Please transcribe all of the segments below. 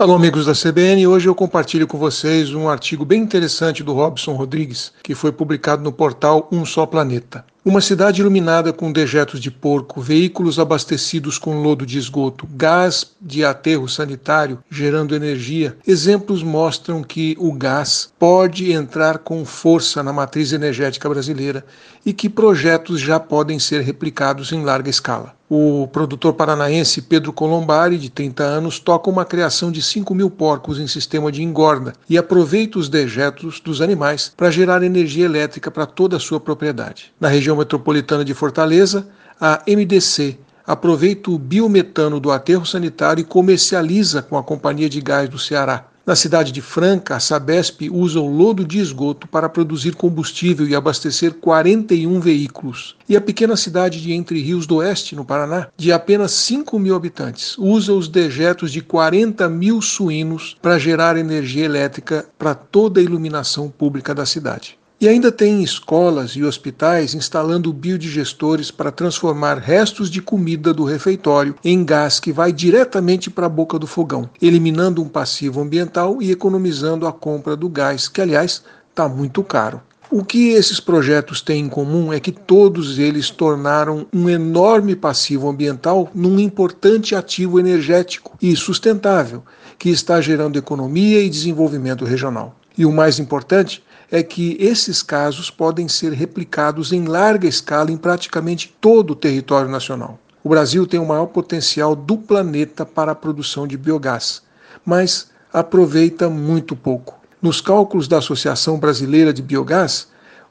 Alô, amigos da CBN. Hoje eu compartilho com vocês um artigo bem interessante do Robson Rodrigues, que foi publicado no portal Um Só Planeta. Uma cidade iluminada com dejetos de porco, veículos abastecidos com lodo de esgoto, gás de aterro sanitário gerando energia. Exemplos mostram que o gás pode entrar com força na matriz energética brasileira e que projetos já podem ser replicados em larga escala. O produtor paranaense Pedro Colombari, de 30 anos, toca uma criação de 5 mil porcos em sistema de engorda e aproveita os dejetos dos animais para gerar energia elétrica para toda a sua propriedade. Na região metropolitana de Fortaleza, a MDC aproveita o biometano do aterro sanitário e comercializa com a Companhia de Gás do Ceará. Na cidade de Franca, a Sabesp usa o lodo de esgoto para produzir combustível e abastecer 41 veículos. E a pequena cidade de Entre Rios do Oeste, no Paraná, de apenas 5 mil habitantes, usa os dejetos de 40 mil suínos para gerar energia elétrica para toda a iluminação pública da cidade. E ainda tem escolas e hospitais instalando biodigestores para transformar restos de comida do refeitório em gás que vai diretamente para a boca do fogão, eliminando um passivo ambiental e economizando a compra do gás, que aliás está muito caro. O que esses projetos têm em comum é que todos eles tornaram um enorme passivo ambiental num importante ativo energético e sustentável, que está gerando economia e desenvolvimento regional. E o mais importante é que esses casos podem ser replicados em larga escala em praticamente todo o território nacional. O Brasil tem o maior potencial do planeta para a produção de biogás, mas aproveita muito pouco. Nos cálculos da Associação Brasileira de Biogás,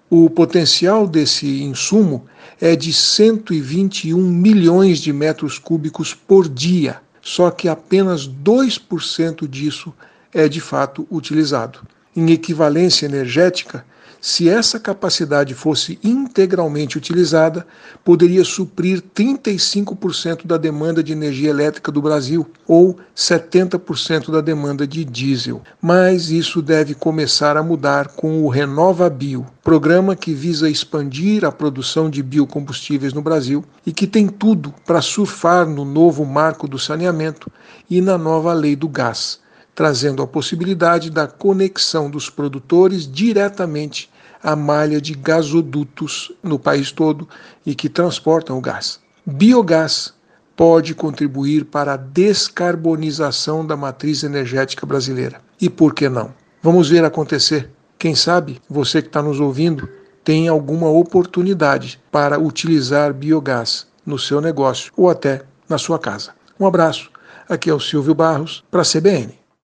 o potencial desse insumo é de 121 milhões de metros cúbicos por dia, só que apenas 2% disso é de fato utilizado em equivalência energética, se essa capacidade fosse integralmente utilizada, poderia suprir 35% da demanda de energia elétrica do Brasil ou 70% da demanda de diesel. Mas isso deve começar a mudar com o Renova Bio, programa que visa expandir a produção de biocombustíveis no Brasil e que tem tudo para surfar no novo marco do saneamento e na nova lei do gás trazendo a possibilidade da conexão dos produtores diretamente à malha de gasodutos no país todo e que transportam o gás. Biogás pode contribuir para a descarbonização da matriz energética brasileira. E por que não? Vamos ver acontecer. Quem sabe você que está nos ouvindo tem alguma oportunidade para utilizar biogás no seu negócio ou até na sua casa. Um abraço. Aqui é o Silvio Barros para a CBN.